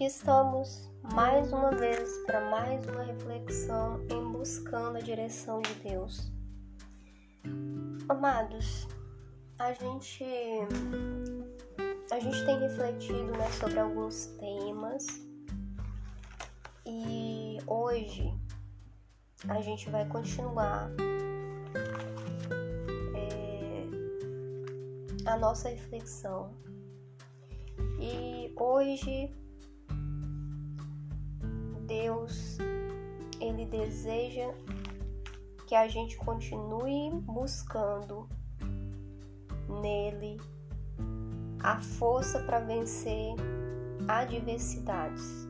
aqui estamos mais uma vez para mais uma reflexão em buscando a direção de Deus. Amados, a gente a gente tem refletido né, sobre alguns temas e hoje a gente vai continuar é, a nossa reflexão e hoje Deus ele deseja que a gente continue buscando nele a força para vencer adversidades,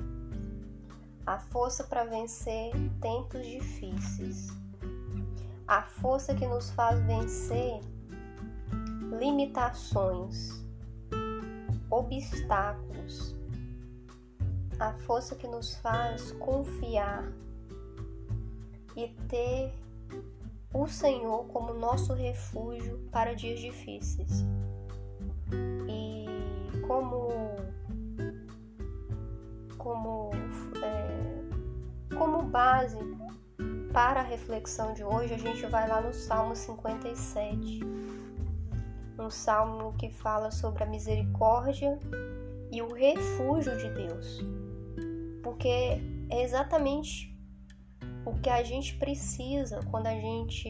a força para vencer tempos difíceis, a força que nos faz vencer limitações obstáculos, a força que nos faz confiar e ter o Senhor como nosso refúgio para dias difíceis. E como como é, como base para a reflexão de hoje, a gente vai lá no Salmo 57 um salmo que fala sobre a misericórdia e o refúgio de Deus. Porque é exatamente o que a gente precisa quando a gente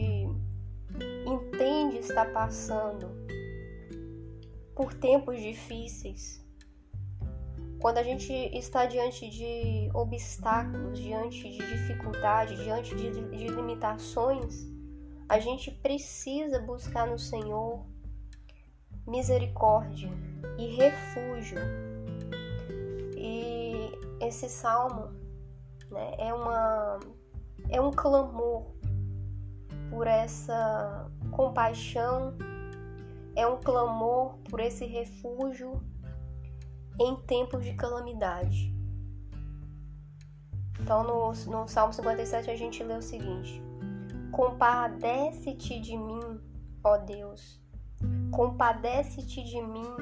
entende estar passando por tempos difíceis. Quando a gente está diante de obstáculos, diante de dificuldades, diante de, de limitações, a gente precisa buscar no Senhor misericórdia e refúgio. Esse salmo né, é, uma, é um clamor por essa compaixão, é um clamor por esse refúgio em tempos de calamidade. Então, no, no Salmo 57, a gente lê o seguinte: Compadece-te de mim, ó Deus, Compadece-te de mim,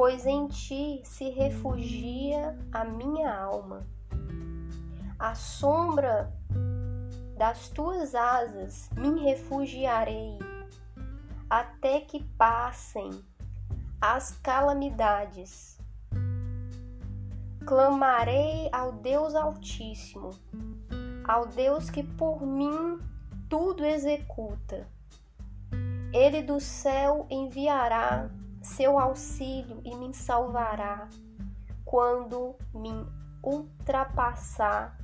pois em ti se refugia a minha alma. À sombra das tuas asas me refugiarei, até que passem as calamidades. Clamarei ao Deus Altíssimo, ao Deus que por mim tudo executa. Ele do céu enviará seu auxílio e me salvará quando me ultrapassar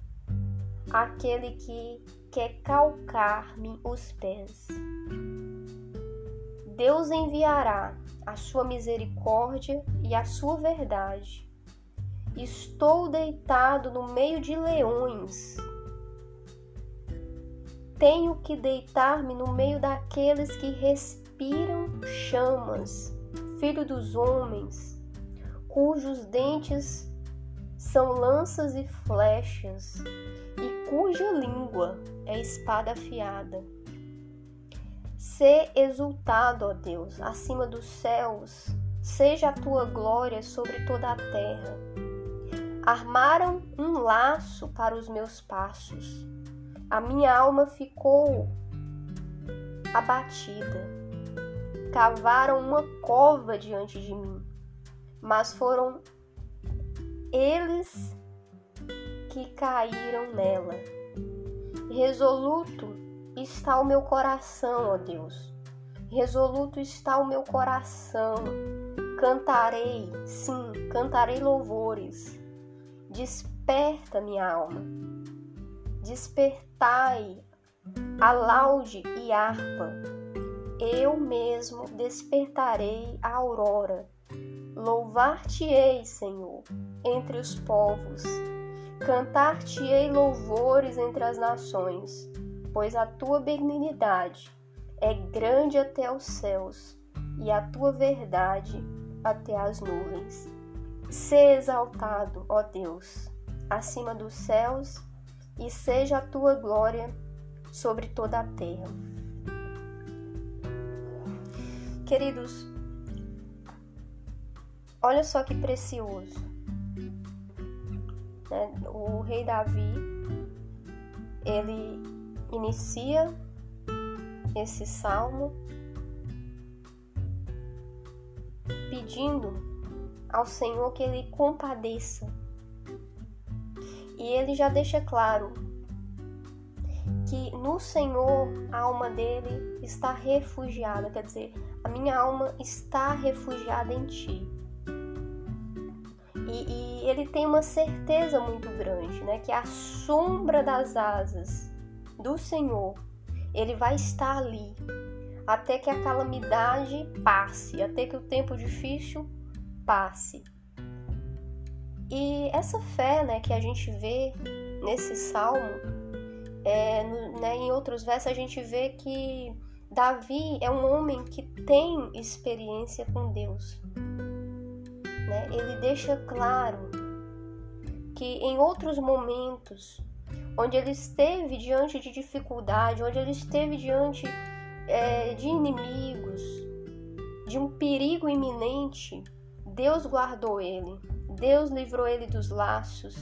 aquele que quer calcar-me os pés. Deus enviará a sua misericórdia e a sua verdade. Estou deitado no meio de leões tenho que deitar-me no meio daqueles que respiram chamas, filho dos homens, cujos dentes são lanças e flechas, e cuja língua é espada afiada. Sê exultado, ó Deus, acima dos céus, seja a tua glória sobre toda a terra. Armaram um laço para os meus passos a minha alma ficou abatida. Cavaram uma cova diante de mim, mas foram eles que caíram nela. Resoluto está o meu coração, ó Deus. Resoluto está o meu coração. Cantarei, sim, cantarei louvores. Desperta minha alma Despertai a laude e harpa. Eu mesmo despertarei a aurora. Louvar-te-ei, Senhor, entre os povos. Cantar-te-ei louvores entre as nações, pois a tua benignidade é grande até os céus e a tua verdade até as nuvens. Sê exaltado, ó Deus, acima dos céus e seja a tua glória sobre toda a terra. Queridos, olha só que precioso. Né? O rei Davi ele inicia esse salmo pedindo ao Senhor que ele compadeça. E ele já deixa claro que no Senhor a alma dele está refugiada, quer dizer, a minha alma está refugiada em ti. E, e, ele tem uma certeza muito grande, né? Que a sombra das asas do Senhor, ele vai estar ali até que a calamidade passe, até que o tempo difícil passe. E essa fé, né, que a gente vê nesse salmo, é, né, em outros versos a gente vê que Davi é um homem que tem experiência com Deus né, ele deixa claro que em outros momentos, onde ele esteve diante de dificuldade, onde ele esteve diante é, de inimigos, de um perigo iminente, Deus guardou ele, Deus livrou ele dos laços,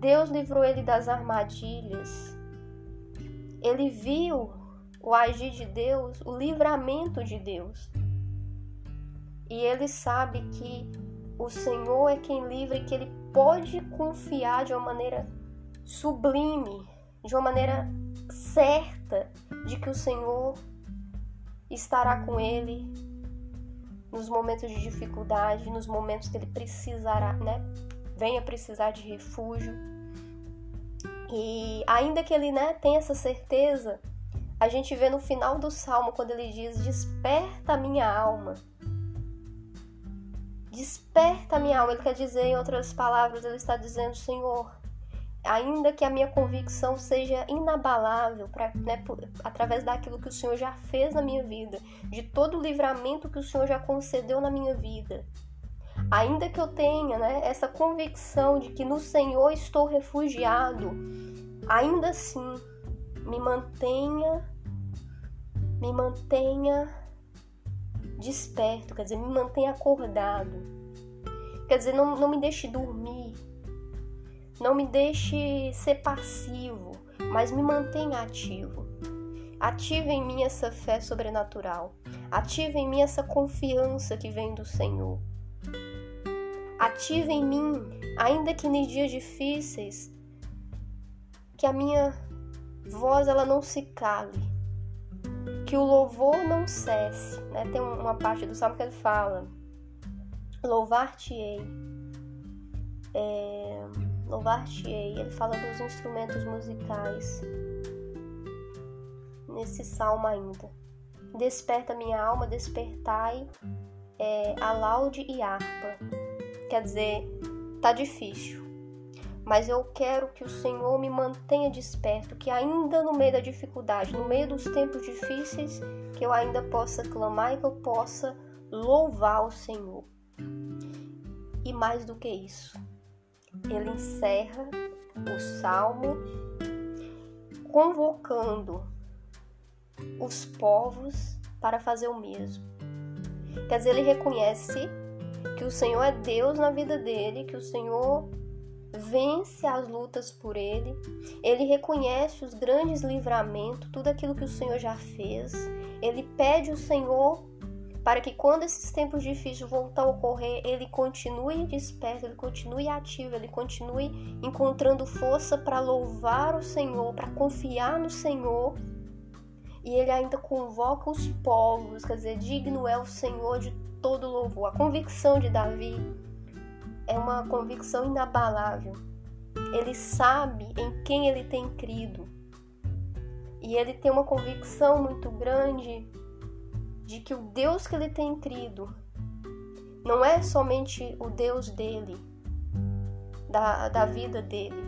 Deus livrou ele das armadilhas. Ele viu o agir de Deus, o livramento de Deus. E ele sabe que o Senhor é quem livra e que ele pode confiar de uma maneira sublime, de uma maneira certa de que o Senhor estará com ele nos momentos de dificuldade, nos momentos que ele precisará, né? Venha precisar de refúgio. E ainda que ele, né, tenha essa certeza, a gente vê no final do salmo quando ele diz: "Desperta a minha alma". Desperta minha alma. Ele quer dizer, em outras palavras, ele está dizendo, Senhor, ainda que a minha convicção seja inabalável, pra, né, por, através daquilo que o Senhor já fez na minha vida, de todo o livramento que o Senhor já concedeu na minha vida, ainda que eu tenha né, essa convicção de que no Senhor estou refugiado, ainda assim, me mantenha, me mantenha desperto, quer dizer, me mantenha acordado. Quer dizer, não, não me deixe dormir, não me deixe ser passivo, mas me mantenha ativo. Ative em mim essa fé sobrenatural. Ative em mim essa confiança que vem do Senhor. Ative em mim, ainda que nos dias difíceis, que a minha voz ela não se cale, que o louvor não cesse. Né? Tem uma parte do salmo que ele fala: Louvar-te-ei. É, Louvar-te-ei. Ele fala dos instrumentos musicais. Nesse salmo ainda. Desperta minha alma, despertai é, a laude e harpa. Quer dizer, tá difícil mas eu quero que o Senhor me mantenha desperto, que ainda no meio da dificuldade, no meio dos tempos difíceis, que eu ainda possa clamar e que eu possa louvar o Senhor. E mais do que isso, ele encerra o salmo convocando os povos para fazer o mesmo. Quer dizer, ele reconhece que o Senhor é Deus na vida dele, que o Senhor vence as lutas por ele, ele reconhece os grandes livramentos, tudo aquilo que o Senhor já fez, ele pede o Senhor para que quando esses tempos difíceis voltar a ocorrer, ele continue desperto, ele continue ativo, ele continue encontrando força para louvar o Senhor, para confiar no Senhor. E ele ainda convoca os povos, quer dizer, digno é o Senhor de todo louvor. A convicção de Davi é uma convicção inabalável. Ele sabe em quem ele tem crido. E ele tem uma convicção muito grande de que o Deus que ele tem crido não é somente o Deus dele, da, da vida dele,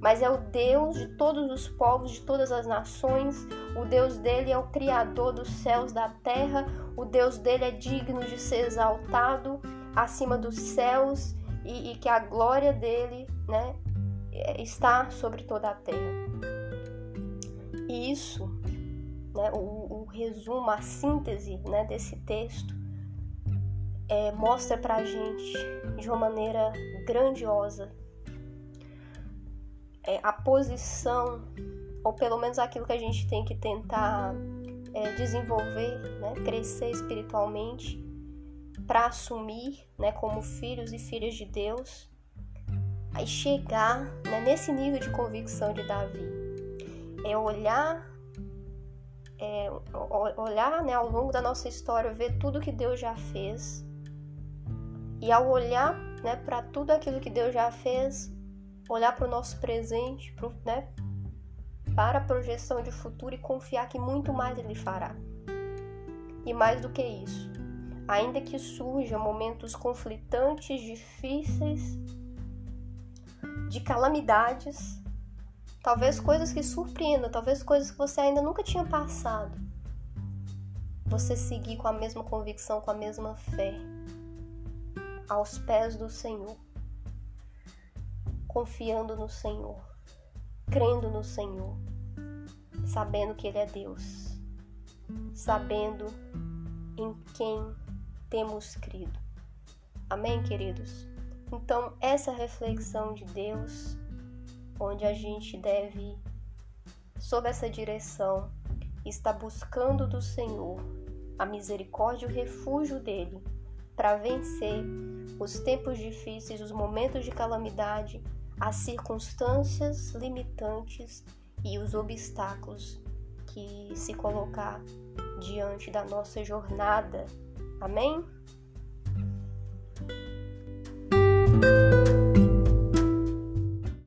mas é o Deus de todos os povos, de todas as nações. O Deus dele é o Criador dos céus, da terra. O Deus dele é digno de ser exaltado acima dos céus e, e que a glória dele né, está sobre toda a terra. E isso, né, o, o resumo, a síntese né, desse texto, é, mostra para a gente de uma maneira grandiosa posição, ou pelo menos aquilo que a gente tem que tentar é, desenvolver, né, crescer espiritualmente, para assumir né, como filhos e filhas de Deus, aí chegar né, nesse nível de convicção de Davi. É olhar, é, olhar né, ao longo da nossa história, ver tudo que Deus já fez. E ao olhar né, para tudo aquilo que Deus já fez, olhar para o nosso presente, pro, né, para a projeção de futuro e confiar que muito mais Ele fará. E mais do que isso, ainda que surjam momentos conflitantes, difíceis, de calamidades, talvez coisas que surpreendam, talvez coisas que você ainda nunca tinha passado. Você seguir com a mesma convicção, com a mesma fé, aos pés do Senhor, confiando no Senhor, crendo no Senhor, sabendo que Ele é Deus, sabendo em quem temos crido. Amém, queridos? Então, essa reflexão de Deus, onde a gente deve, sob essa direção, estar buscando do Senhor a misericórdia e o refúgio dele para vencer os tempos difíceis, os momentos de calamidade, as circunstâncias limitantes e os obstáculos que se colocar diante da nossa jornada Amém?